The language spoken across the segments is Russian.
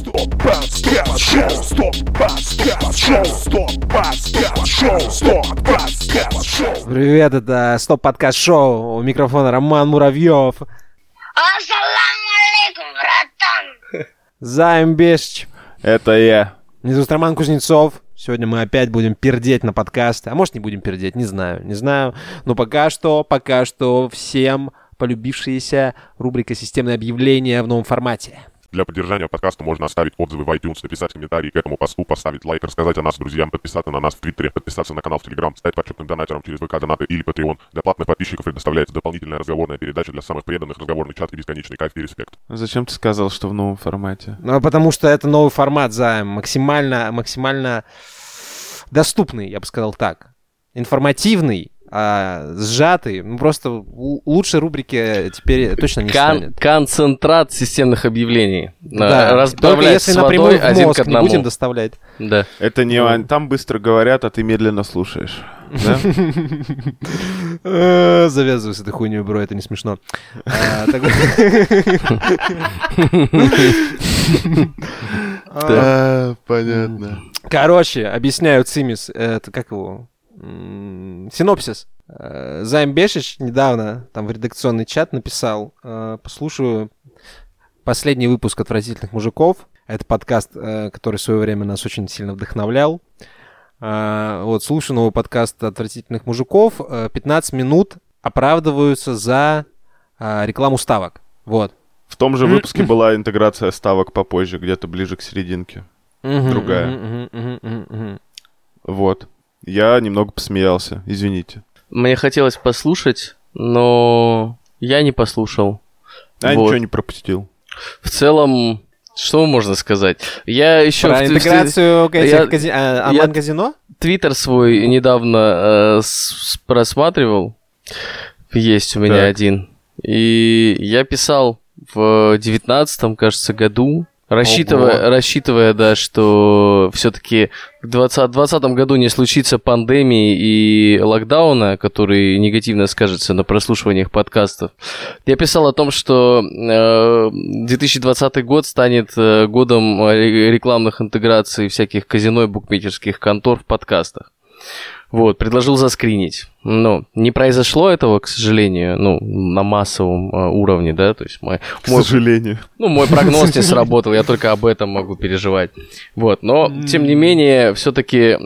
Стоп, подкаст, шоу, стоп, подкаст, шоу, стоп, подкаст, шоу, стоп, подкаст, шоу. Привет, это Стоп Подкаст Шоу. У микрофона Роман Муравьев. Ассаламу алейкум, братан! Займ Бешч. Это я. Меня зовут Роман Кузнецов. Сегодня мы опять будем пердеть на подкаст. А может не будем пердеть, не знаю, не знаю. Но пока что, пока что всем полюбившаяся рубрика «Системное объявление» в новом формате. Для поддержания подкаста можно оставить отзывы в iTunes, написать комментарий к этому посту, поставить лайк, рассказать о нас друзьям, подписаться на нас в Твиттере, подписаться на канал в Телеграм, стать почетным донатером через ВК Донаты или Patreon. Для платных подписчиков предоставляется дополнительная разговорная передача для самых преданных, разговорный чат и бесконечный кайф и респект. Зачем ты сказал, что в новом формате? Ну, а потому что это новый формат, Займ. Максимально, максимально доступный, я бы сказал так. Информативный, а, сжатый. Ну, просто лучше рубрики теперь точно не Кон- станет. концентрат системных объявлений. Да, Э, Разбавлять только если с напрямую водой в один к мозг не одному. будем доставлять. Да. Это не Ну. там быстро говорят, а ты медленно слушаешь. Да? Э, Завязывай с этой хуйней, бро, это не смешно. А, А, Понятно. Короче, объясняю Цимис, это как его? Синопсис. Э, Займ Бешич недавно там в редакционный чат написал, э, послушаю последний выпуск «Отвратительных мужиков». Это подкаст, э, который в свое время нас очень сильно вдохновлял. Вот, слушаю новый подкаст «Отвратительных мужиков». Э, 15 минут оправдываются за рекламу ставок. Вот. В том же выпуске была интеграция ставок попозже, где-то ближе к серединке. Другая. Вот. Я немного посмеялся, извините. Мне хотелось послушать, но я не послушал. А Вот. ничего не пропустил. В целом, что можно сказать? Я еще Про интеграцию этих я- кази- а, онлайн-казино? Твиттер свой недавно э, с- просматривал. Есть у меня Так. один. И я писал в девятнадцатом, кажется, году, рассчитывая, Ого. рассчитывая, да, что все-таки в 2020 году не случится пандемии и локдауна, который негативно скажется на прослушиваниях подкастов. Я писал о том, что э, 2020 год станет э, годом э, рекламных интеграций всяких казино и букмекерских контор в подкастах. Вот, предложил заскринить. Но не произошло этого, к сожалению, ну, на массовом э, уровне, да, то есть мой, К мой, сожалению. ну, мой прогноз не сработал, я только об этом могу переживать. Вот, но, тем не менее, все-таки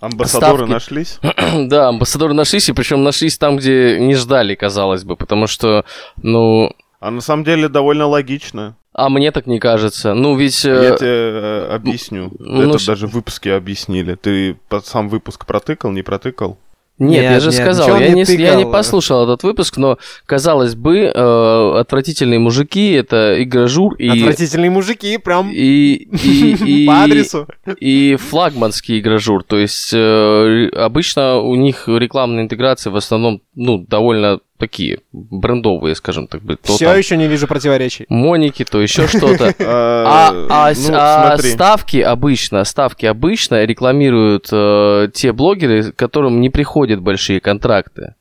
Амбассадоры Ставки. нашлись? да, амбассадоры нашлись, и причем нашлись там, где не ждали, казалось бы, потому что, ну, А на самом деле довольно логично. а мне так не кажется. Ну, ведь... э, Я тебе э, объясню. ну, Это ш- даже в выпуске объяснили. Ты сам выпуск протыкал, не протыкал? Нет, Нет, я же нет, сказал, я не я не послушал этот выпуск, но, казалось бы, э, отвратительные мужики это игражур и, Отвратительные мужики, прям и, и, и, по адресу. и флагманский игражур. То есть э, обычно у них рекламные интеграции в основном, ну, довольно такие брендовые, скажем так. То Все там еще не вижу противоречий. Моники, то еще что-то. А, а с- ну, а ставки обычно, ставки обычно рекламируют э, те блогеры, которым не приходят большие контракты.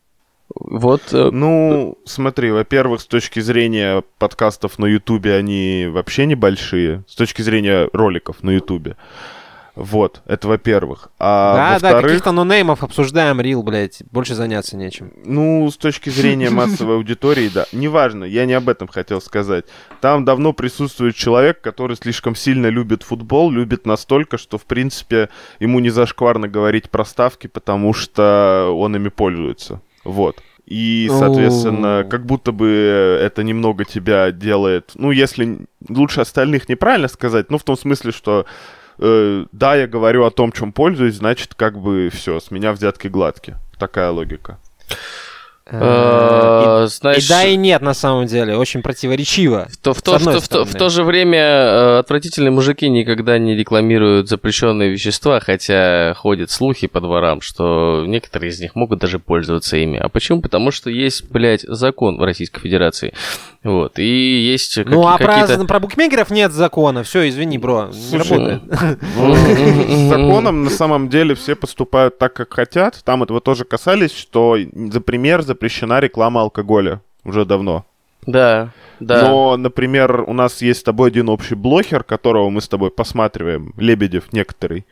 Вот, э, Ну, смотри, во-первых, с точки зрения подкастов на Ютубе они вообще небольшие. С точки зрения роликов на Ютубе. Вот, это во-первых. А да, да, во-вторых, каких-то нонеймов обсуждаем, Рил, блядь. Больше заняться нечем. ну, с точки зрения массовой аудитории, да. Неважно, я не об этом хотел сказать. Там давно присутствует человек, который слишком сильно любит футбол, любит настолько, что, в принципе, ему не зашкварно говорить про ставки, потому что он ими пользуется. Вот. И, соответственно, как будто бы это немного тебя делает... Ну, если лучше остальных неправильно сказать, ну, в том смысле, что э, да, я говорю о том, чем пользуюсь, значит, как бы все, с меня взятки гладкие. Такая логика. Э, э, И знаешь, да, и нет, на самом деле. Очень противоречиво. в то, в, то, в, одной то, в, то, в то же время э, отвратительные мужики никогда не рекламируют запрещенные вещества, хотя ходят слухи по дворам, что некоторые из них могут даже пользоваться ими. А почему? Потому что есть, блядь, закон в Российской Федерации. Вот. И есть как- Ну, а про, про букмекеров нет закона. Все, извини, бро. Не Слушай, работает. С законом на самом деле все поступают так, как хотят. Там этого тоже касались, что, за пример, запрещена реклама алкоголя уже давно. Да, да. Но, например, у нас есть с тобой один общий блогер, которого мы с тобой посматриваем, Лебедев некоторый.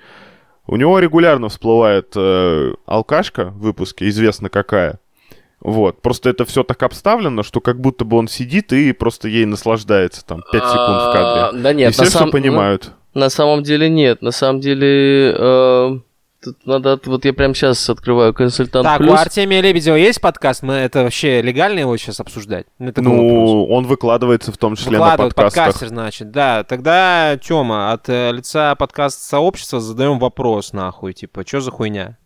У него регулярно всплывает э, алкашка в выпуске, известно какая. Вот. Просто это все так обставлено, что как будто бы он сидит и просто ей наслаждается там 5 секунд в А, кадре. Да нет, и все на все понимают. ну, На самом деле нет. На самом деле... э, Тут надо... от- Вот я прямо сейчас открываю консультант Так, плюс. у Артемия Лебедева есть подкаст? Мы это вообще легально его сейчас обсуждать? Ну, это. Ну, он выкладывается в том числе на подкастах. подкастер, значит, да. Тогда, Тёма, от э, лица подкаст-сообщества задаем вопрос, нахуй, типа, что за хуйня?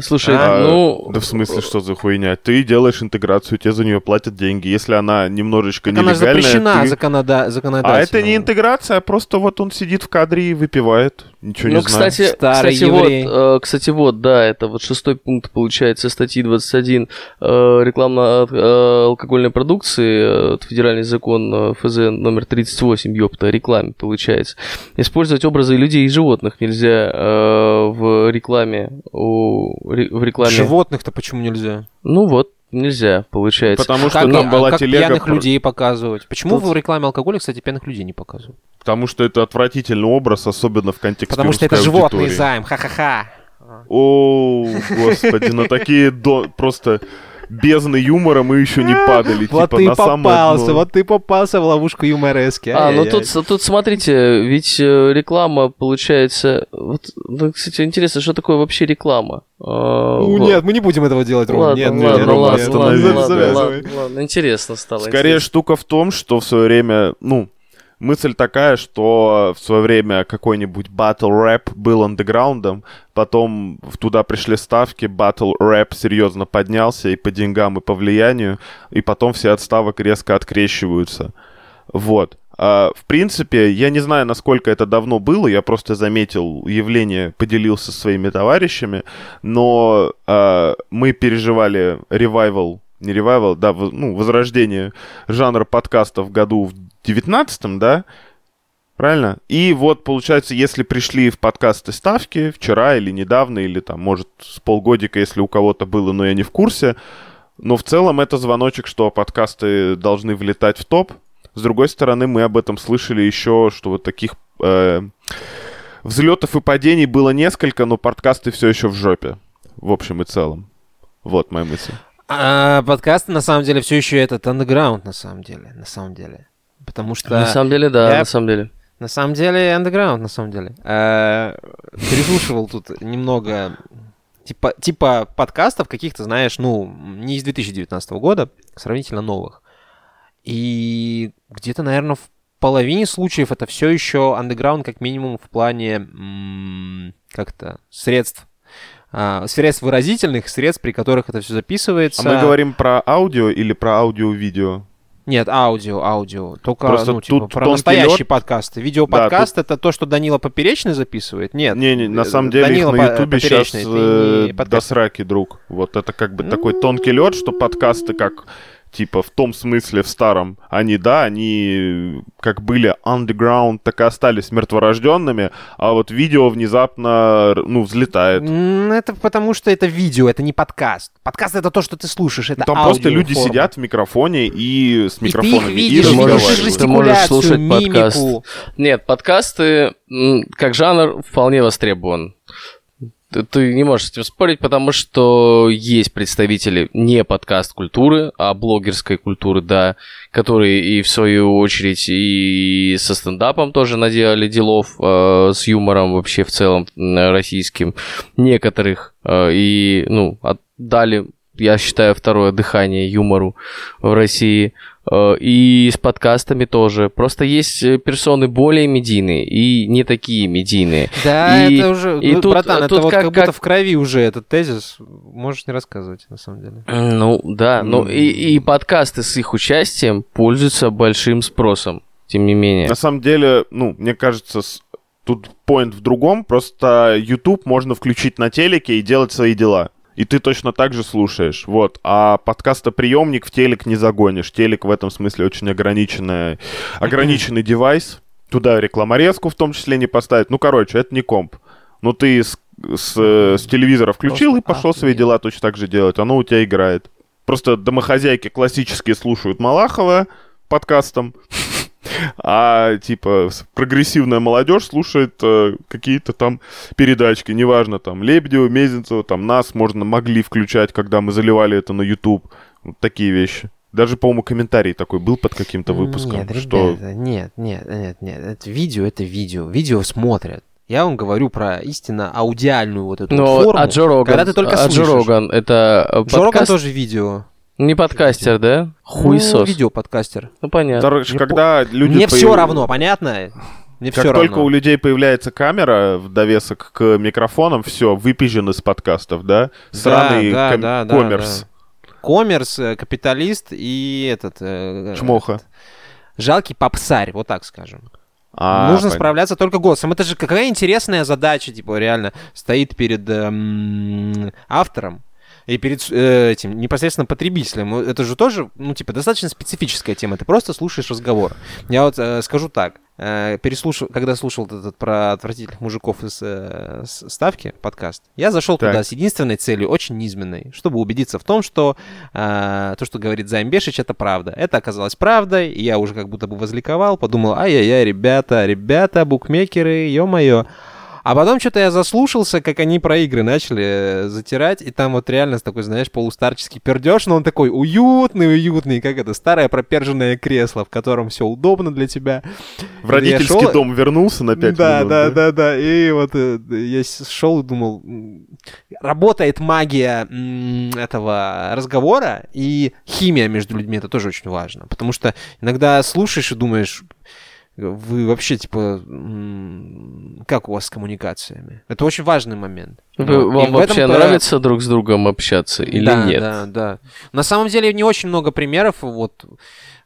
Слушай, А, ну... Да в смысле, что за хуйня? Ты делаешь интеграцию, тебе за нее платят деньги. Если она немножечко Так она нелегальная, запрещена ты- законода... законодательно. А это не интеграция, а просто вот он сидит в кадре и выпивает. Ничего Ну, не знаю. кстати, Старый кстати, вот, еврей. э, кстати, вот, да, это вот шестой пункт, получается, статьи 21 э, реклама э, алкогольной продукции, э, федеральный закон э, ФЗ номер 38, ёпта, рекламе, получается. Использовать образы людей и животных нельзя э, в рекламе, у, ре- в рекламе. Животных-то почему нельзя? Ну вот, нельзя, получается. Потому что Как, там а была как телега... пьяных про- людей показывать? Почему Тут- в рекламе алкоголя, кстати, пьяных людей не показывают? Потому что это отвратительный образ, особенно в контексте Потому что это русской животный аудитории. займ, ха-ха-ха. О, господи, на такие до... просто бездны юмора мы еще не падали. Вот типа, ты на самое попался, дно. вот ты попался в ловушку юморески. А, ну тут, тут смотрите, ведь э, реклама получается. Вот, ну, кстати, интересно, что такое вообще реклама? А, Ну, вот. нет, мы не будем этого делать, Ром. Ладно, Нет, ладно, нет, ладно, Рома, ладно, нет. ладно, ладно, Завязывай. ладно, ладно, интересно стало. Скорее интересно. штука в том, что в свое время, ну, мысль такая, что в свое время какой-нибудь батл рэп был андеграундом, потом туда пришли ставки, батл рэп серьезно поднялся и по деньгам, и по влиянию, и потом все от ставок резко открещиваются. Вот. А, в принципе, я не знаю, насколько это давно было, я просто заметил явление, поделился со своими товарищами, но а, мы переживали ревайвал, не ревайвал, да, ну, возрождение жанра подкастов в году в 19 да? Правильно? И вот, получается, если пришли в подкасты ставки вчера или недавно, или там, может, с полгодика, если у кого-то было, но я не в курсе, но в целом это звоночек, что подкасты должны влетать в топ. С другой стороны, мы об этом слышали еще, что вот таких э, взлетов и падений было несколько, но подкасты все еще в жопе. В общем и целом. Вот моя мысль. А, подкасты, на самом деле, все еще этот андеграунд, на самом деле, на самом деле. Потому что... На самом деле, да, я- на самом деле. На самом деле, андеграунд, на самом деле. Э, Переслушивал тут немного типа, типа подкастов каких-то, знаешь, ну, не из 2019 года, сравнительно новых. И где-то, наверное, в половине случаев это все еще андеграунд, как минимум, в плане как-то средств. А, средств выразительных, средств, при которых это все записывается. А мы говорим про аудио или про аудио-видео? Нет, аудио, аудио. Только, Просто ну, типа, тут про настоящие лёд. подкасты. Видеоподкаст это то, что Данила Поперечный записывает? Нет. Не-не, на э, самом деле Данила их на Ютубе сейчас не до сраки, друг. Вот это как бы такой тонкий лед, что подкасты как типа в том смысле в старом, они, да, они как были underground, так и остались мертворожденными, а вот видео внезапно, ну, взлетает. Это потому, что это видео, это не подкаст. Подкаст это то, что ты слушаешь, это Там просто люди аудиоформа. сидят в микрофоне и с И ты их микрофонами и, видишь, Ты видишь можешь- ты можешь слушать подкаст. мимику. Нет, подкасты как жанр вполне востребован. Ты, не можешь с этим спорить, потому что есть представители не подкаст-культуры, а блогерской культуры, да, которые и в свою очередь и со стендапом тоже наделали делов, э, с юмором вообще в целом российским. Некоторых э, и, ну, отдали, я считаю, второе дыхание юмору в России. Э, И с подкастами тоже. Просто есть э, персоны более медийные и не такие медийные. Да, И- это уже, и ну, тут- братан, это тут вот как- как, будто как- в крови уже этот тезис. Можешь не рассказывать, на самом деле. Ну, да. Ну, и, и подкасты с их участием пользуются большим спросом, тем не менее. На самом деле, ну, мне кажется, с- тут поинт в другом. Просто YouTube можно включить на телеке и делать свои дела. И ты точно так же слушаешь. Вот. А подкастоприемник в телек не загонишь. Телек в этом смысле очень ограниченный, ограниченный девайс. Туда рекламорезку в том числе не поставить. Ну, короче, это не комп. Ну, ты с, с, э, с телевизора включил и пошел свои дела точно так же делать. Оно у тебя играет. Просто домохозяйки классические слушают Малахова подкастом, а типа прогрессивная молодежь слушает э, какие-то там передачки, неважно, там Лебедева, Мезенцева, там нас можно могли включать, когда мы заливали это на YouTube. Вот такие вещи. Даже, по-моему, комментарий такой был под каким-то выпуском, Нет, что ребята, нет, нет, нет, нет. Это видео, это видео. Видео смотрят. Я вам говорю про истинно аудиальную вот эту Но вот форму. а Джо Роган, когда ты только а Джо слышишь. Роган, это э, Джо Роган подкаст? тоже видео. Не подкастер, да? Ну, Хуесос. видео-подкастер. Ну, понятно. Короче, Не когда люди Мне появ- все равно, понятно? Мне Как все только равно. у людей появляется камера в довесок к микрофонам, все, выпизжен из подкастов, да? Сраный да, ком- да, да, коммерс. Коммерс, э, капиталист и этот... э, Чмоха. этот, Жалкий попсарь, вот так скажем. А, Нужно понятно. справляться только голосом. Это же какая интересная задача, типа, реально стоит перед эм, автором и перед э, этим непосредственно потребителем. Это же тоже, ну, типа, достаточно специфическая тема. Ты просто слушаешь разговор. Я вот э, скажу так. э, переслушал, когда слушал этот, про отвратительных мужиков из э, ставки подкаст, я зашел Так. туда с единственной целью, очень низменной, чтобы убедиться в том, что э, то, что говорит Займ Бешич, это правда. Это оказалось правдой, и я уже как будто бы возликовал, подумал, ай-яй-яй, ребята, ребята, букмекеры, ё-моё. А потом что-то я заслушался, как они про игры начали э, затирать, и там вот реально такой, знаешь, полустарческий пердеж, но он такой уютный, уютный, как это, старое проперженное кресло, в котором все удобно для тебя. В родительский шел- дом вернулся на 5 да, минут. да, да, да. И вот э, я шел и думал, работает магия этого разговора и химия между людьми, это тоже очень важно. Потому что иногда слушаешь и думаешь, вы вообще, типа, как у вас с коммуникациями? Это очень важный момент. Вы- Вот. И вам этом вообще то- нравится друг с другом общаться или да, нет? Да, да. На самом деле не очень много примеров вот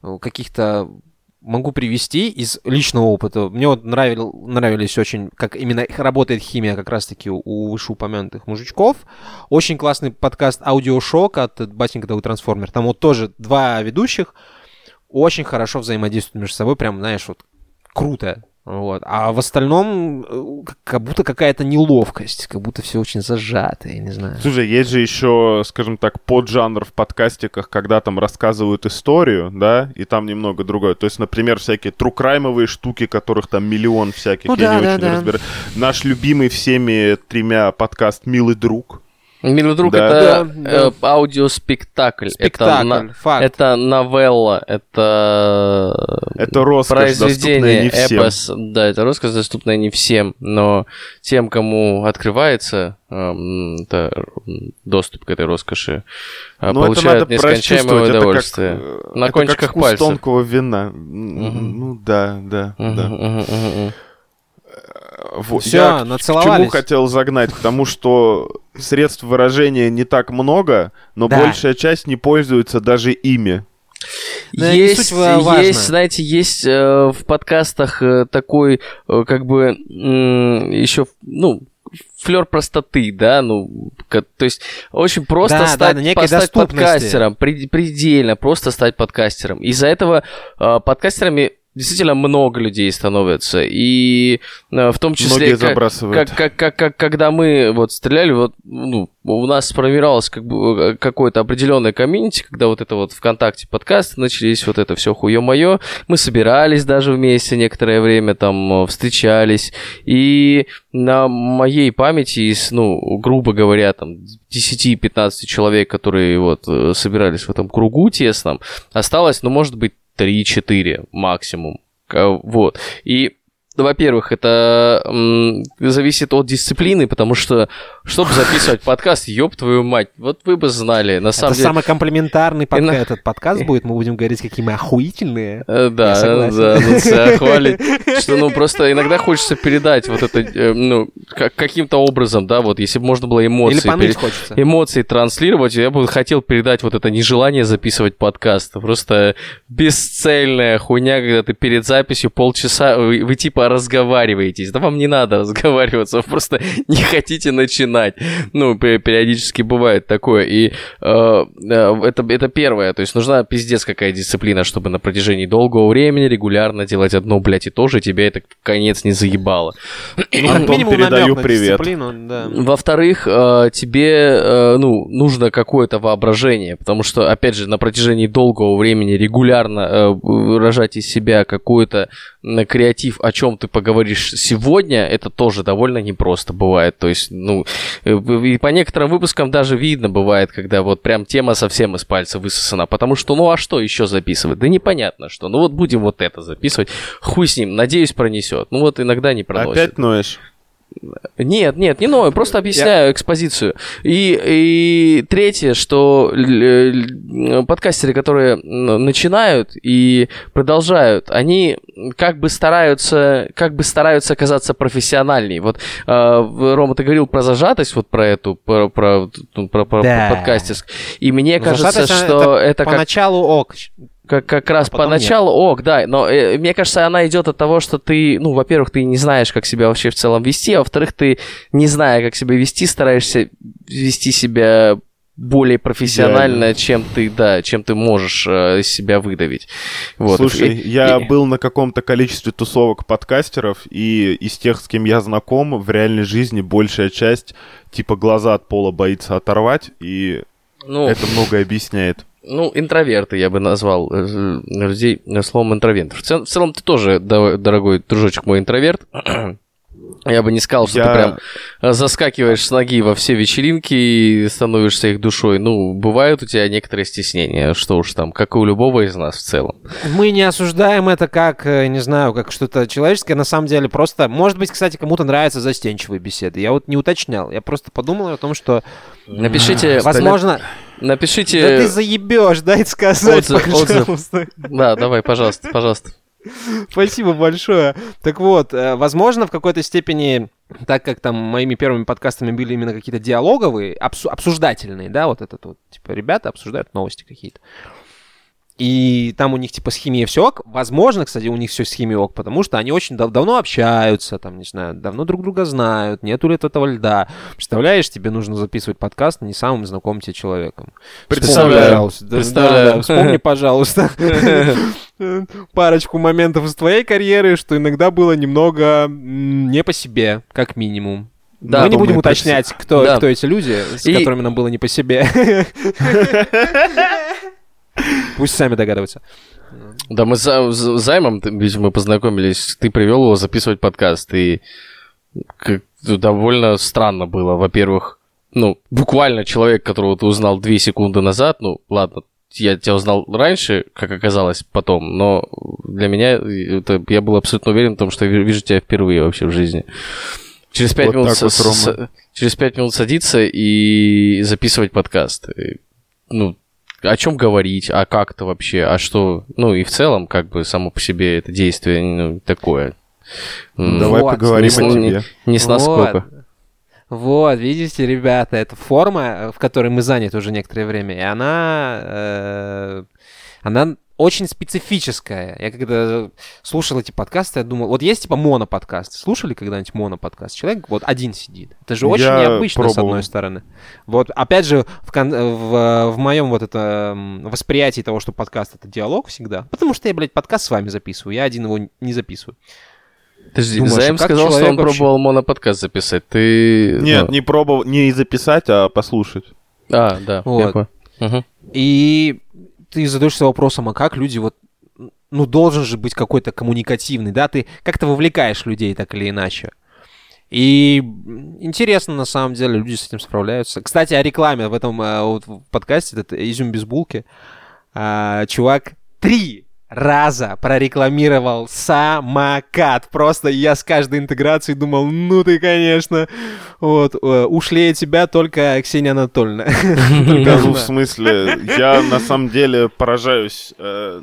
э, каких-то могу привести из личного опыта. Мне вот нравил, нравились очень, как именно работает химия как раз-таки у, у вышеупомянутых мужичков. Очень классный подкаст «Аудиошок» от Батенька Дау Трансформер. Там вот тоже два ведущих очень хорошо взаимодействуют между собой. Прям, знаешь, вот круто. Вот. А в остальном э, как будто какая-то неловкость, как будто все очень зажато, я не знаю. Слушай, есть же еще, скажем так, поджанр в подкастиках, когда там рассказывают историю, да, и там немного другое. То есть, например, всякие трукраймовые штуки, которых там миллион всяких, Ну я да, не да, очень да. разбираюсь. Наш любимый всеми тремя подкаст «Милый друг». Милый друг, Да. это Да, э, аудиоспектакль. Это, Спектакль, на- факт. это новелла, это... Это роскошь, доступная произведение, не всем. эпос. Да, это роскошь, доступная не всем, но тем, кому открывается эм, это, доступ к этой роскоши, э, Ну, это получают надо нескончаемое прочувствовать, это как, удовольствие. э, На это кончиках как вкус пальцев. тонкого вина. Мгм. Ну да, да, Мгм, да. мгм, мгм, мгм. Вот. Всё, Я к- к чему нацеловались. хотел загнать? К тому, что средств выражения не так много, но Да. большая часть не пользуется даже ими. Да, не есть, суть ва- важно. есть, знаете, есть э, в подкастах э, такой, э, как бы, еще, ну, флер простоты, да, ну, то есть очень просто Да, да, стать, некой стать подкастером, пред- предельно просто стать подкастером. Из-за этого э, подкастерами действительно много людей становятся, и э, в том числе... Как- как, как, как, как, когда мы вот стреляли, вот, ну, у нас сформировалось как бы э, какое-то определенное комьюнити, когда вот это вот ВКонтакте подкасты начались, вот это все хуе-мое. Мы собирались даже вместе некоторое время, там, э, встречались. И на моей памяти из, ну, грубо говоря, там, 10-15 человек, которые вот собирались в этом кругу тесном, осталось, ну, может быть, 3-4 максимум. Вот. И во-первых, это м, зависит от дисциплины, потому что, чтобы записывать подкаст, ёб твою мать, вот вы бы знали, на самом Это деле... самый комплиментарный подка- Иногда- этот подкаст будет, мы будем говорить, какие мы охуительные. Э, Да, да, ну, себя хвалить. Что, ну, просто иногда хочется передать вот это, э, ну, как- каким-то образом, да, вот, если бы можно было эмоции... Или поныть пере- хочется. эмоции транслировать, я бы хотел передать вот это нежелание записывать подкаст. Просто бесцельная хуйня, когда ты перед записью полчаса, вы типа поразговариваетесь. Да вам не надо разговариваться, вы просто не хотите начинать. Ну, пе- периодически бывает такое. И э, э, это, это первое. То есть нужна пиздец какая дисциплина, чтобы на протяжении долгого времени регулярно делать одно, блядь, и то же, тебя это в конец не заебало. Антон, минимум, передаю привет. да. Во-вторых, э, тебе э, ну, нужно какое-то воображение, потому что, опять же, на протяжении долгого времени регулярно э, выражать из себя какой-то м, креатив, о чем ты поговоришь сегодня, это тоже довольно непросто бывает. То есть, ну, э, и по некоторым выпускам даже видно бывает, когда вот прям тема совсем из пальца высосана, потому что, ну, а что еще записывать? Да непонятно что. Ну, вот будем вот это записывать. Хуй с ним, надеюсь, пронесет. Ну, вот иногда не проносит. Опять ноешь? Нет, нет, не ною, просто объясняю экспозицию. И, и третье, что подкастеры, которые начинают и продолжают, они как бы стараются, как бы стараются казаться профессиональней. Вот э, в- Рома, ты говорил про зажатость, вот про эту, про, про, ну, про- про Да. подкастерск. И мне Ну, кажется, что это как Поначалу ок. Как, как раз потом поначалу, ок, да, но э, мне кажется, она идет от того, что ты, ну, во-первых, ты не знаешь, как себя вообще в целом вести, а во-вторых, ты, не зная, как себя вести, стараешься вести себя более профессионально, Идеально. чем ты, да, чем ты можешь э, себя выдавить. Вот. Слушай, И- я и- был на каком-то количестве тусовок подкастеров, и из тех, с кем я знаком, в реальной жизни большая часть типа глаза от пола боится оторвать, и ну, это многое объясняет. Ну, интроверты я бы назвал э, людей э, словом интроверт. В, цел- в целом ты тоже, дорогой дружочек мой, интроверт. Я бы не сказал, что Я- ты прям э, заскакиваешь с ноги во все вечеринки и становишься их душой. Ну, бывают у тебя некоторые стеснения, что уж там, как и у любого из нас в целом. Мы не осуждаем это как, э, не знаю, как что-то человеческое. На самом деле просто... Может быть, кстати, кому-то нравятся застенчивые беседы. Я вот не уточнял. Я просто подумал о том, что, Напишите, возможно... напишите... Да ты заебешь, дай сказать, отзыв- отзыв. пожалуйста. Да, давай, пожалуйста, пожалуйста. Спасибо большое. Так вот, э, возможно, в какой-то степени, так как там моими первыми подкастами были именно какие-то диалоговые, обсу- обсуждательные, да, вот этот вот, типа, ребята обсуждают новости какие-то. И там у них типа с химией все ок. Возможно, кстати, у них все с химией ок, потому что они очень дав- давно общаются, там, не знаю, давно друг друга знают, нету ли этого льда. Представляешь, тебе нужно записывать подкаст не самым знакомым тебе человеком. Представляю. Вспомни, Представляю. да, да, вспомни, пожалуйста, парочку моментов из твоей карьеры, что иногда было немного не по себе, как минимум. Да, Мы не будем уточнять, кто, Да. кто эти люди, с И- которыми нам было не по себе. Пусть сами догадываются. Да, мы с За- с Займом, ведь мы познакомились, ты привел его записывать подкаст, и как- довольно странно было. Во-первых, ну, буквально человек, которого ты узнал две секунды назад, ну, ладно, я тебя узнал раньше, как оказалось, потом, но для меня это, я был абсолютно уверен в том, что я ви- вижу тебя впервые вообще в жизни. Через пять Вот минут, так вот, с- с- через пять минут садиться и записывать подкаст. И, Ну, о чем говорить, а как-то вообще, а что, ну и в целом, как бы само по себе это действие ну, такое. М, Давай Вот. поговорим Не о с- тебе. Не с насколько. Вот. Вот, видите, ребята, это форма, в которой мы заняты уже некоторое время, и она, э, она очень специфическая. Я когда слушал эти подкасты, я думал, вот есть типа моноподкаст. Слушали когда-нибудь моноподкаст? Человек вот один сидит. Это же очень Я необычно, с пробовал. одной стороны. Вот, опять же, в, кон- в, в моем вот это восприятии того, что подкаст это диалог всегда, потому что я, блядь, подкаст с вами записываю, я один его не записываю. Подожди, Думаешь, Займ а сказал, что он вообще- пробовал моноподкаст записать. Ты... Нет, ну, не пробовал, не записать, а послушать. А, да, Вот. Мгм. И ты задаешься вопросом, а как люди вот... Ну, должен же быть какой-то коммуникативный, да? Ты как-то вовлекаешь людей так или иначе. И интересно, на самом деле, люди с этим справляются. Кстати, о рекламе в этом э, вот в подкасте, это «Изюм без булки». А, чувак три раза прорекламировал самокат. Просто я с каждой интеграцией думал, ну ты, конечно, вот, э, ушлее тебя только Ксения Анатольевна. Да, ну, в смысле, я на самом деле поражаюсь э,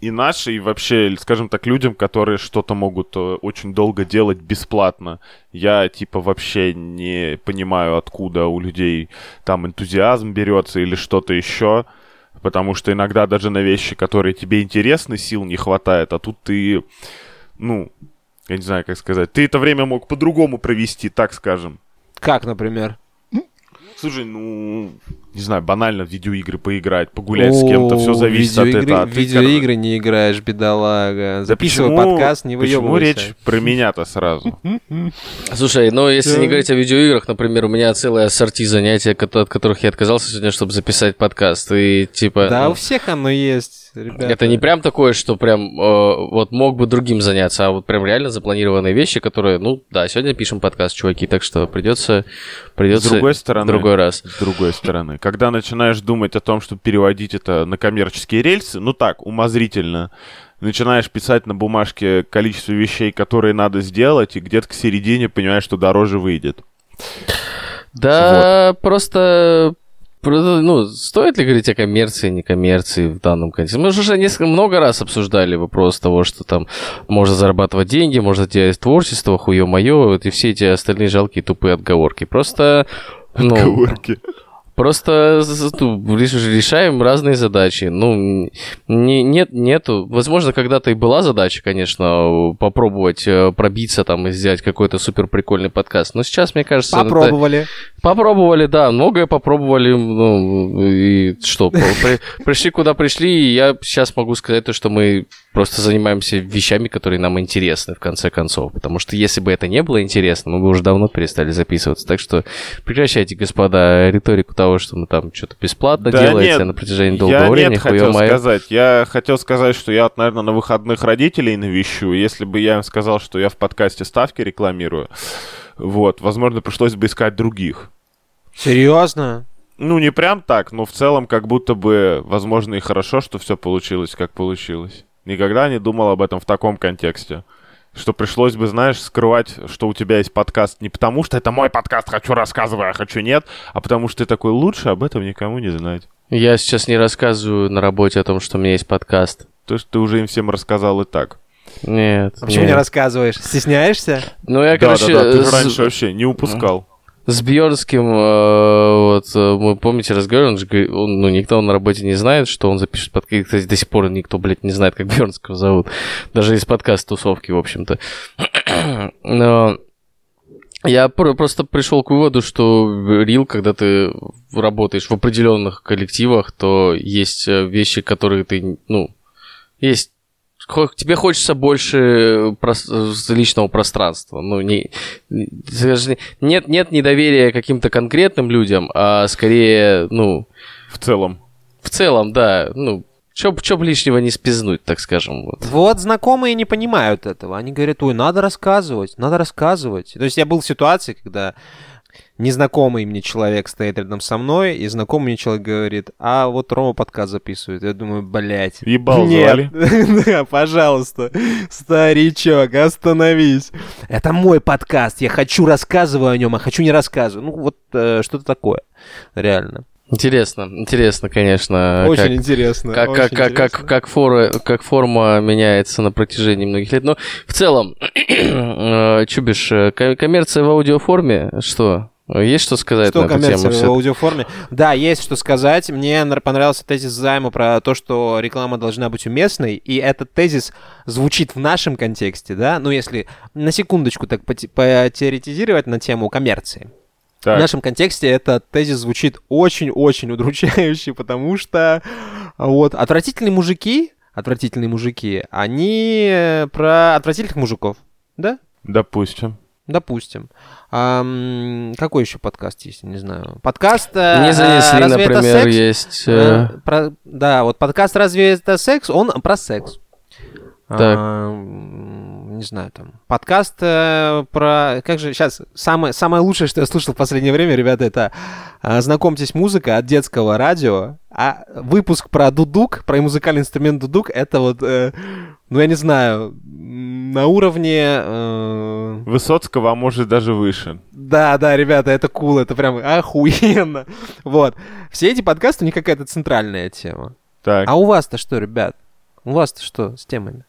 и нашей, и вообще, скажем так, людям, которые что-то могут э, очень долго делать бесплатно. Я, типа, вообще не понимаю, откуда у людей там энтузиазм берется или что-то еще. Потому что иногда даже на вещи, которые тебе интересны, сил не хватает, а тут ты, ну, Я не знаю, как сказать. Ты это время мог по-другому провести, так скажем. Как, например? Слушай, ну, не знаю, банально в видеоигры поиграть, погулять с кем-то, все зависит от этого. А В ты, видеоигры не играешь, бедолага. Да Записывай почему- подкаст, не Почему речь про меня-то сразу? Слушай, ну если не говорить о видеоиграх, например, у меня целая ассорти занятий, кото- от которых я отказался сегодня, чтобы записать подкаст. И типа. Да, ну, у всех оно есть, ребята. Это не прям такое, что прям э, вот мог бы другим заняться, а вот прям реально запланированные вещи, которые, ну да, сегодня пишем подкаст, чуваки, так что придется, С придется другой стороны, другой раз. с другой стороны, когда начинаешь думать о том, чтобы переводить это на коммерческие рельсы, ну так, умозрительно, начинаешь писать на бумажке количество вещей, которые надо сделать, и где-то к середине понимаешь, что дороже выйдет. Да, просто про- ну, стоит ли говорить о коммерции, не коммерции в данном контексте? Мы же уже несколько, много раз обсуждали вопрос того, что там можно зарабатывать деньги, можно делать творчество, хуё-моё, вот и все эти остальные жалкие тупые отговорки. Просто... Ну, Отговорки. Просто ну, реш- решаем разные задачи. Ну, не, нет, нету. Возможно, когда-то и была задача, конечно, попробовать э, пробиться там и сделать какой-то супер прикольный подкаст. Но сейчас, мне кажется, Попробовали. Попробовали, да, многое попробовали, ну, и что, при- пришли куда пришли, и я сейчас могу сказать то, что мы просто занимаемся вещами, которые нам интересны, в конце концов, потому что если бы это не было интересно, мы бы уже давно перестали записываться, так что прекращайте, господа, риторику того, что мы там что-то бесплатно Да делаете нет, на протяжении долгого Я времени, нет хотел хуё-моё. сказать. Я хотел сказать, что я, наверное, на выходных родителей навещу. Если бы я им сказал, что я в подкасте ставки рекламирую, вот, возможно, пришлось бы искать других. Серьезно? Ну, не прям так, но в целом как будто бы, возможно, и хорошо, что все получилось, как получилось. Никогда не думал об этом в таком контексте. Что пришлось бы, знаешь, скрывать, что у тебя есть подкаст не потому, что это мой подкаст, хочу рассказывай, а хочу нет, а потому что ты такой лучше об этом никому не знать. Я сейчас не рассказываю на работе о том, что у меня есть подкаст. То, что ты уже им всем рассказал и так. Нет. А почему не нет. рассказываешь? Стесняешься? Ну, я, Да, короче, да, да, ты с- раньше вообще не упускал. С Бьернским, вот, э, мы, помните, разговаривали, он же говорит, он, ну, никто на работе не знает, что он запишет подкаст. Кстати, до сих пор никто, блядь, не знает, как Бьернского зовут. Даже из подкаста тусовки, в общем-то. Но я про- просто пришел к выводу, что Рил, когда ты работаешь в определенных коллективах, то есть э, вещи, которые ты, ну, есть тебе хочется больше прос- личного пространства. Ну, не, нет, нет недоверия каким-то конкретным людям, а скорее, ну, В целом. в целом, да, ну, чё, б- чё б лишнего не спизнуть, так скажем. Вот. Вот знакомые не понимают этого. Они говорят, ой, надо рассказывать, надо рассказывать. То есть я был в ситуации, когда незнакомый мне человек стоит рядом со мной, и знакомый мне человек говорит, а вот Рома подкаст записывает. Я думаю, блядь. Ебал Нет, Да, пожалуйста, старичок, остановись. Это мой подкаст, я хочу рассказываю о нем, а хочу не рассказываю. Ну вот э, что-то такое, реально. Интересно, интересно, конечно. Очень как- интересно. как, очень как, как, как, интересно. как, фора, как форма меняется на протяжении многих лет. Но в целом, э, Чубиш, э, ко- коммерция в аудиоформе, что? Есть что сказать Что на эту коммерция тему? в Всё- аудиоформе? Да, есть что сказать. Мне понравился тезис займа про то, что реклама должна быть уместной, и этот тезис звучит в нашем контексте, да? Ну, если на секундочку так поте- потеоретизировать на тему коммерции. В Так, нашем контексте этот тезис звучит очень-очень удручающе, потому что вот отвратительные мужики, отвратительные мужики, они э, про отвратительных мужиков, да? допустим. Допустим. Ам, какой еще подкаст есть? Не знаю. Подкаст... э, Не занесли, «Разве это например, секс?» есть... Э, про- Да, вот подкаст «Разве это секс?» Он про секс. Так. Ам, Не знаю, там. Подкаст э, про... Как же сейчас? Самое, самое лучшее, что я слышал в последнее время, ребята, это а, «Знакомьтесь, музыка» от детского радио. А выпуск про дудук, про музыкальный инструмент дудук, это вот, э, ну, я не знаю, на уровне... э, Высоцкого, а может даже выше. да, да, ребята, это кул, это прям охуенно. Вот. Все эти подкасты, у них какая-то центральная тема. Так. А у вас-то что, ребят? У вас-то что с темами?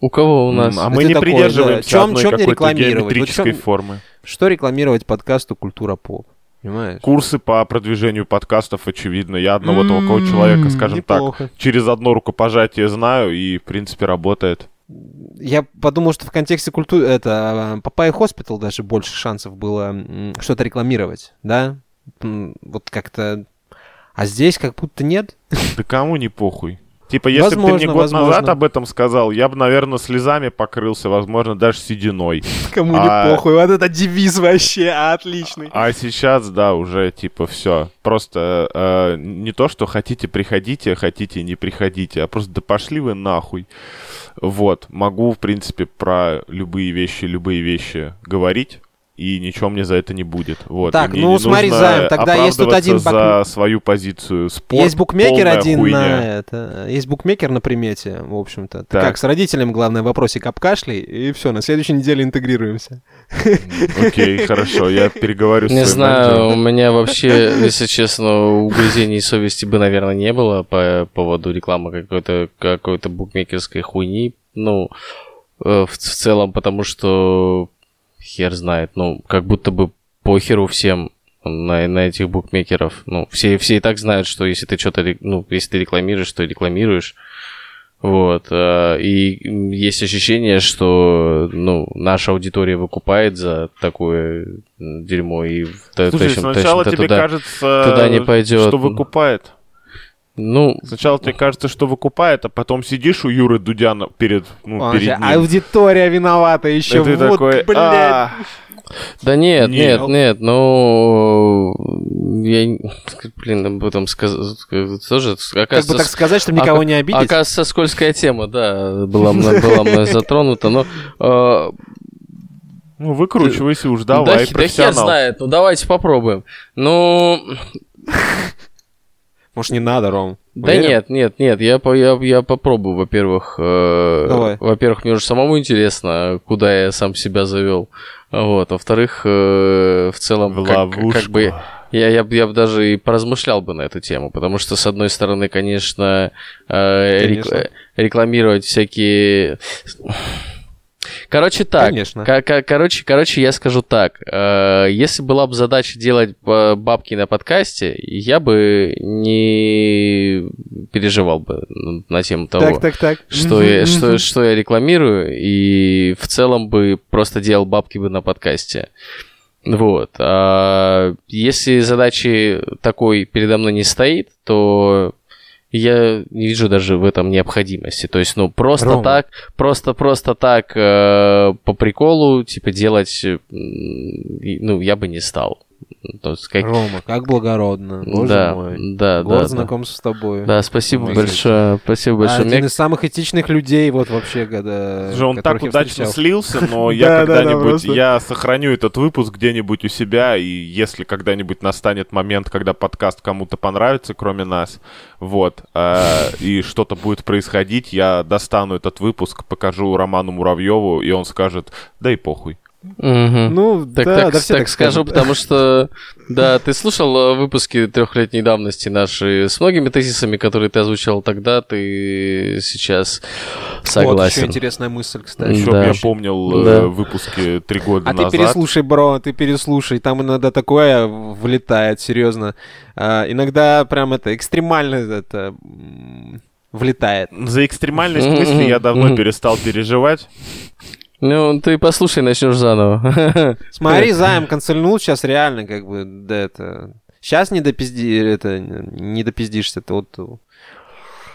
У кого у нас? А мы не придерживаемся да. Чём- одной не какой-то рекламировать? геометрической Вот чём- формы. Что рекламировать подкасту «Культура поп»? Понимаешь? Курсы по продвижению подкастов, очевидно. Я одного М, такого человека, скажем неплохо. так, через одно рукопожатие знаю и, в принципе, работает. я подумал, что в контексте культуры это Папай Хоспитал даже больше шансов было что-то рекламировать, да? Вот как-то. А здесь как будто нет. Да кому не похуй. Типа, если бы ты мне Возможно, год назад возможно. об этом сказал, я бы, наверное, слезами покрылся, возможно, даже сединой. Кому А- не похуй. Вот это девиз вообще отличный. А сейчас, да, уже типа все. Просто э, не то, что хотите приходите, хотите не приходите, а просто да пошли вы нахуй. Вот, могу, в принципе, про любые вещи, любые вещи говорить. И ничего мне за это не будет. Вот. Так, и ну, смотри, Займ, тогда есть тут один за свою позицию. Спорт, есть букмекер один хуйня. на это. Есть букмекер на примете, в общем-то. Ты Так. как с родителем, главное, вопросик обкашляй, и все, на следующей неделе интегрируемся. Окей, хорошо, я переговорю с Не знаю, у меня вообще, если честно, угрызений совести бы, наверное, не было по поводу рекламы какой-то какой-то букмекерской хуйни. Ну, э, в целом, потому что хер знает, ну, как будто бы похеру всем на, на этих букмекеров. Ну, все, все и так знают, что если ты что-то, ну, если ты рекламируешь, то рекламируешь. Вот. э, И есть ощущение, что ну, наша аудитория выкупает за такое дерьмо. И Слушай, точно- сначала точно-то тебе туда- кажется, туда не пойдет. что выкупает. Ну, Сначала тебе кажется, что выкупает, а потом сидишь у Юры Дудяна перед, ну, Он перед же, ним. Аудитория виновата еще. Ты вот, такой, блядь. «А, да нет, Не, нет, ну- нет, ну... Я, блин, об этом сказать тоже... Как бы так сказать, чтобы никого не обидеть? Оказывается, скользкая тема, да, была мной, была мной затронута, но... э, ну, выкручивайся уж, давай, да, хер знает, ну давайте попробуем. Ну, Может, не надо, Ром? Да Уверен? нет, нет, нет, я, по- я, я попробую, во-первых. э, Давай. Во-первых, мне уже самому интересно, куда я сам себя завел. Вот, во-вторых, э, в целом, В как, ловушку. как бы я, я, я бы даже и поразмышлял бы на эту тему, потому что, с одной стороны, конечно, э, рек- Конечно. э, рекламировать всякие... Короче, так. Конечно. ко- ко- короче, короче, я скажу так. э, если была бы задача делать э, бабки на подкасте, я бы не переживал бы на тему того, Так, так, так. что, я, что, что я рекламирую, и в целом бы просто делал бабки бы на подкасте. Вот. А если задачи такой передо мной не стоит, то я не вижу даже в этом необходимости. То есть, ну, просто Рома. так, просто-просто так э, по приколу, типа, делать, и, ну, я бы не стал. То есть, как... Рома, как благородно. Боже да, мой. да, Год да, знакомства с тобой. Да, спасибо Мой большое, спасибо большое. Один Мне- из самых этичных людей, вот вообще, когда... Слушай, он так удачно встречал. слился, но Да, я да, да, когда-нибудь, я сохраню этот выпуск где-нибудь у себя, и если когда-нибудь настанет момент, когда подкаст кому-то понравится, кроме нас, вот, э, и что-то будет происходить, я достану этот выпуск, покажу Роману Муравьеву, и он скажет, да и похуй. Мгм. Ну, Так, да, так, да, все так скажу, скажут. потому что, да, ты слушал э, выпуски трехлетней давности наши с многими тезисами, которые ты озвучивал тогда, ты сейчас Вот еще согласен. интересная мысль, кстати. Еще Да. я помнил э, Да. выпуски три года А ты назад. переслушай, бро, ты переслушай. Там иногда такое влетает, серьезно. А, иногда прям это экстремально это влетает. За экстремальность мысли я давно перестал переживать. Ну, ты послушай, начнешь заново. Смотри, Займ канцельнул сейчас реально, как бы, да это... Сейчас не допизди, это, не допиздишься, ты вот...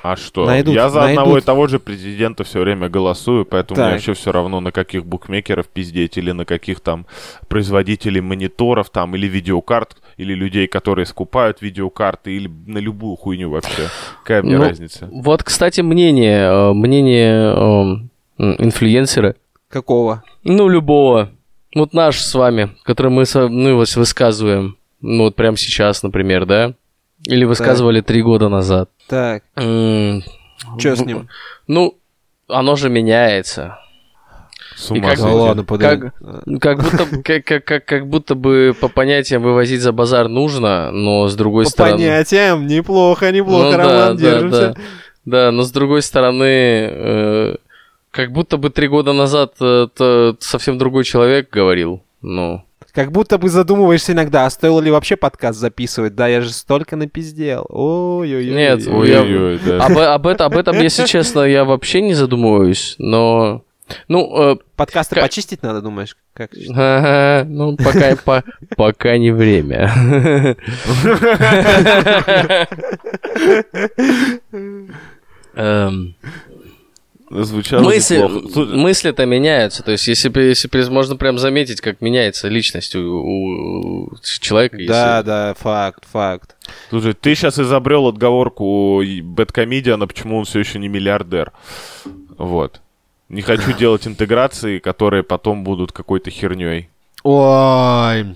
А что? Найдут, я за одного и найдут. того же президента все время голосую, поэтому мне Так. вообще все равно, на каких букмекеров пиздеть, или на каких там производителей мониторов, там, или видеокарт, или людей, которые скупают видеокарты, или на любую хуйню вообще. Какая мне Ну, разница? Вот, кстати, мнение, э, мнение инфлюенсера, Какого? ну, любого, вот наш с вами, который мы, со- ну, вот высказываем, ну, вот прямо сейчас, например, да? Или высказывали три года назад. Так, М, что с в- ним? Ну, оно же меняется. С ума как- Да ладно, подожди. Как будто, как, как, как, как будто бы по понятиям вывозить за базар нужно, но с другой По стороны... понятиям, неплохо, неплохо, Ну да, Роман, да, держимся. да. Да, но с другой стороны, э, как будто бы три года назад э, то совсем другой человек говорил. Ну, Как будто бы задумываешься иногда, а стоило ли вообще подкаст записывать? Да, я же столько напиздел. Ой-ой-ой. Нет, Ой-ой-ой, да. Об, об это- об этом, если честно, я вообще не задумываюсь, но... Ну, э, Подкасты Как- почистить надо, думаешь? Как? ага, ну пока, по- пока не время. Звучало мысли, мысли-то меняются. То есть, если, если можно прям заметить, как меняется личность у, у человека. если- Да, да, факт, факт. Слушай, ты сейчас изобрел отговорку Бэткомедиана, почему он все еще не миллиардер. Вот. Не хочу делать интеграции, которые потом будут какой-то херней. Ой.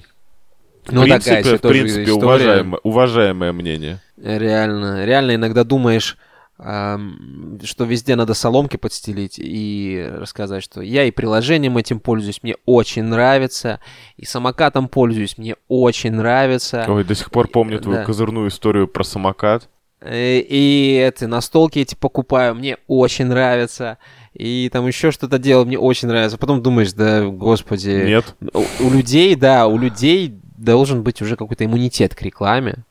Ну, в принципе, такая в принципе история. уважаемое, уважаемое мнение. Реально, реально иногда думаешь, что везде надо соломки подстелить и рассказать, что я и приложением этим пользуюсь, мне очень нравится, и самокатом пользуюсь, мне очень нравится. Ой, до сих пор помню твою Да. козырную историю про самокат. Э, И это, настолки эти покупаю, мне очень нравится. И там еще что-то делаю, мне очень нравится. Потом думаешь, да, господи. Нет. У, у людей, да, у людей должен быть уже какой-то иммунитет к рекламе.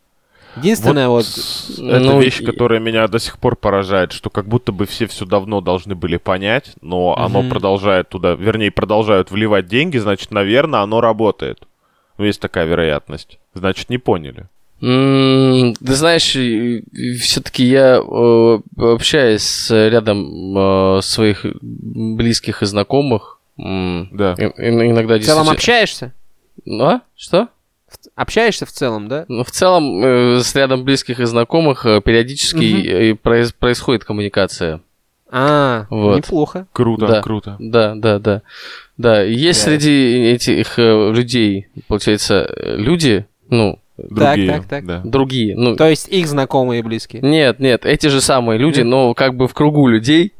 Единственное, вот... Это Ну, вещь, и- которая меня до сих пор поражает, что как будто бы все все давно должны были понять, но оно Мгм. продолжает туда, вернее, продолжают вливать деньги, значит, наверное, оно работает. Ну, есть такая вероятность. Значит, не поняли. М, Ты знаешь, все-таки я э, общаюсь с рядом э, своих близких и знакомых. Да. и- и иногда В целом действительно- общаешься? А? Что? Общаешься в целом, да? Ну, в целом, э, с рядом близких и знакомых э, периодически Мгм. э, произ- происходит коммуникация. А, Вот. неплохо. Круто, Да. круто. Да, да, да. Да, есть Кайф. среди этих э, людей, получается, люди, ну, Другие. так, так. да. другие, ну, То есть их знакомые и близкие. нет, нет, эти же самые люди, Нет? но как бы в кругу людей,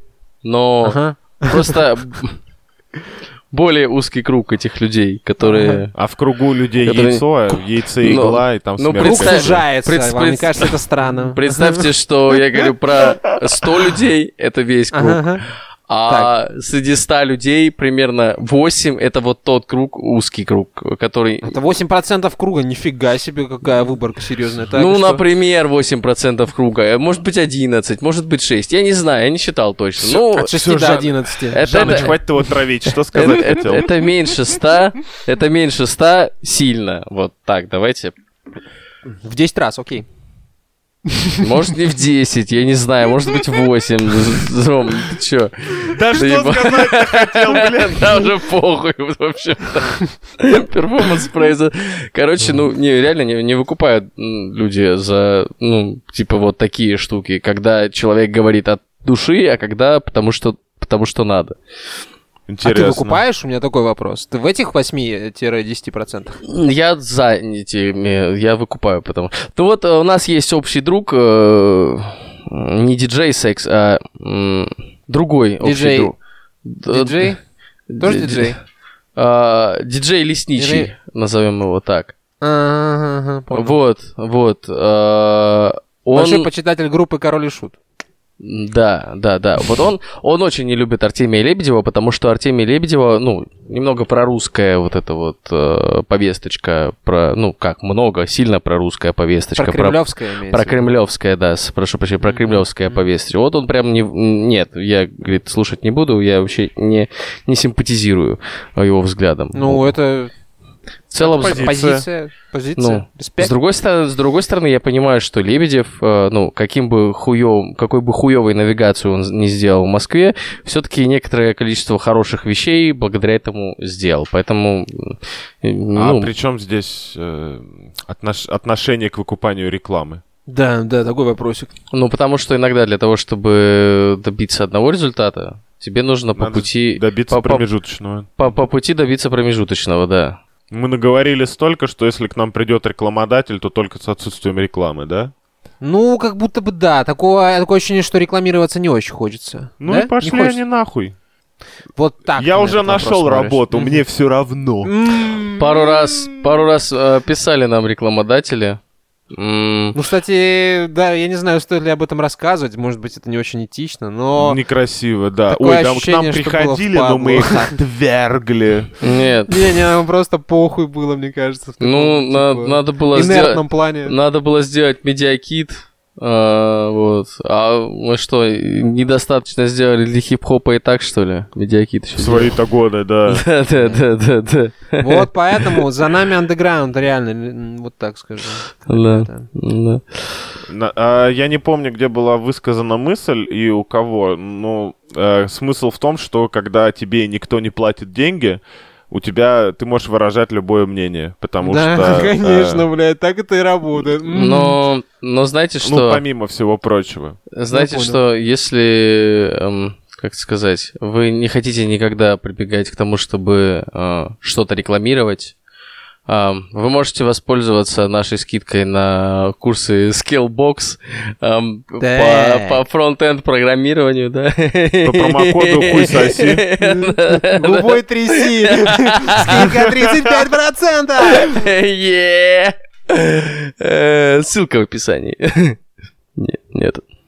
но Ага. просто более узкий круг этих людей, которые... А в кругу людей Которые- яйцо, яйце Ну, игла, и там ну, смерть. Представь- сужается. пред- Вам не кажется это странно? Представьте, что я говорю про 100 людей, это весь круг, Ага, а среди 100 людей примерно 8 это вот тот круг, узкий круг, который... Это 8% круга, нифига себе, какая выборка серьезная. Так, ну, что? например, 8% круга, э, может быть 11, может быть 6, я не знаю, я не считал точно. Ну, От 6 всё, до Жан- 11. это, Жаныч, это- хватит его травить, что сказать это- хотел? это меньше 100, это меньше 100 сильно. Вот так, давайте. В 10 раз, окей. Может, не в 10, я не знаю, может быть, 8. Ром, ты чё? Да что сказать ты хотел, блин? Да уже похуй, вообще. Перформанс прайза. Короче, ну, не, реально не, не выкупают люди за, ну, типа вот такие штуки, когда человек говорит от души, а когда потому что, потому что надо. А Интересно. ты выкупаешь? У меня такой вопрос. Ты в этих 8-10%? Я за этими, я выкупаю, потому Ну вот э, у нас есть общий друг, э, не диджей секс, а другой общий Диджей- друг. Д- Диджей? Тоже ди- диджей? а, диджей лесничий, назовем его так. Вот, вот. а, он... Большой почитатель группы Король и Шут. Да, да, да. Вот он, он очень не любит Артемия Лебедева, потому что Артемия Лебедева, ну, немного прорусская вот эта вот э, повесточка, про, ну, как много, сильно прорусская повесточка. Про кремлевское имеется. Про в виду. кремлевское, да, прошу прощения, про кремлевское повесточка. Вот он прям не... Нет, я, говорит, слушать не буду, я вообще не, не симпатизирую его взглядам. Ну, это в целом... с- позиция. позиция. Позиция. Ну, С другой, стороны, с другой стороны, я понимаю, что Лебедев, э, ну, каким бы хуёв, какой бы хуёвой навигацию он не сделал в Москве, все-таки некоторое количество хороших вещей благодаря этому сделал. Поэтому, э, А ну, при чем здесь э, отнош- отношение к выкупанию рекламы? Да, да, такой вопросик. ну, потому что иногда для того, чтобы добиться одного результата, тебе нужно по Надо пути, Добиться по, по- промежуточного. по- по пути добиться промежуточного, да. Мы наговорили столько, что если к нам придет рекламодатель, то только с отсутствием рекламы, да? Ну, как будто бы да. Такое, такое ощущение, что рекламироваться не очень хочется. Ну Да? и пошли они нахуй. Вот так. Я уже нашел работу, мне все равно. Пару раз, пару раз э, писали нам рекламодатели, Ну, кстати, да, я не знаю, стоит ли об этом рассказывать, может быть, это не очень этично, но... Некрасиво, да. Такое Ой, там к нам приходили, но мы их отвергли. Нет. Не-не, нам просто похуй было, мне кажется. Ну, типа, надо было сделать... инертном плане. Надо было сделать медиакит. А, вот. А мы что, недостаточно сделали для хип-хопа и так, что ли? Медиакит еще свои-то годы, да. Да, да, да, да, да. Вот поэтому за нами андеграунд, реально, вот так скажу. Да, Да. На- а, Я не помню, где была высказана мысль и у кого. Ну, э, смысл в том, что когда тебе никто не платит деньги, у тебя ты можешь выражать любое мнение, потому да, что... э, конечно, блядь, так это и работает. Но, но знаете Ну, что? помимо всего прочего. Знаете что, если, эм, как сказать, вы не хотите никогда прибегать к тому, чтобы э, что-то рекламировать, вы можете воспользоваться нашей скидкой на курсы Skillbox эм, Да. по, по фронт-энд программированию, да. По промокоду хуй соси. Губой тряси. Скидка 35%. Е. Э, Ссылка в описании. Нет, нет.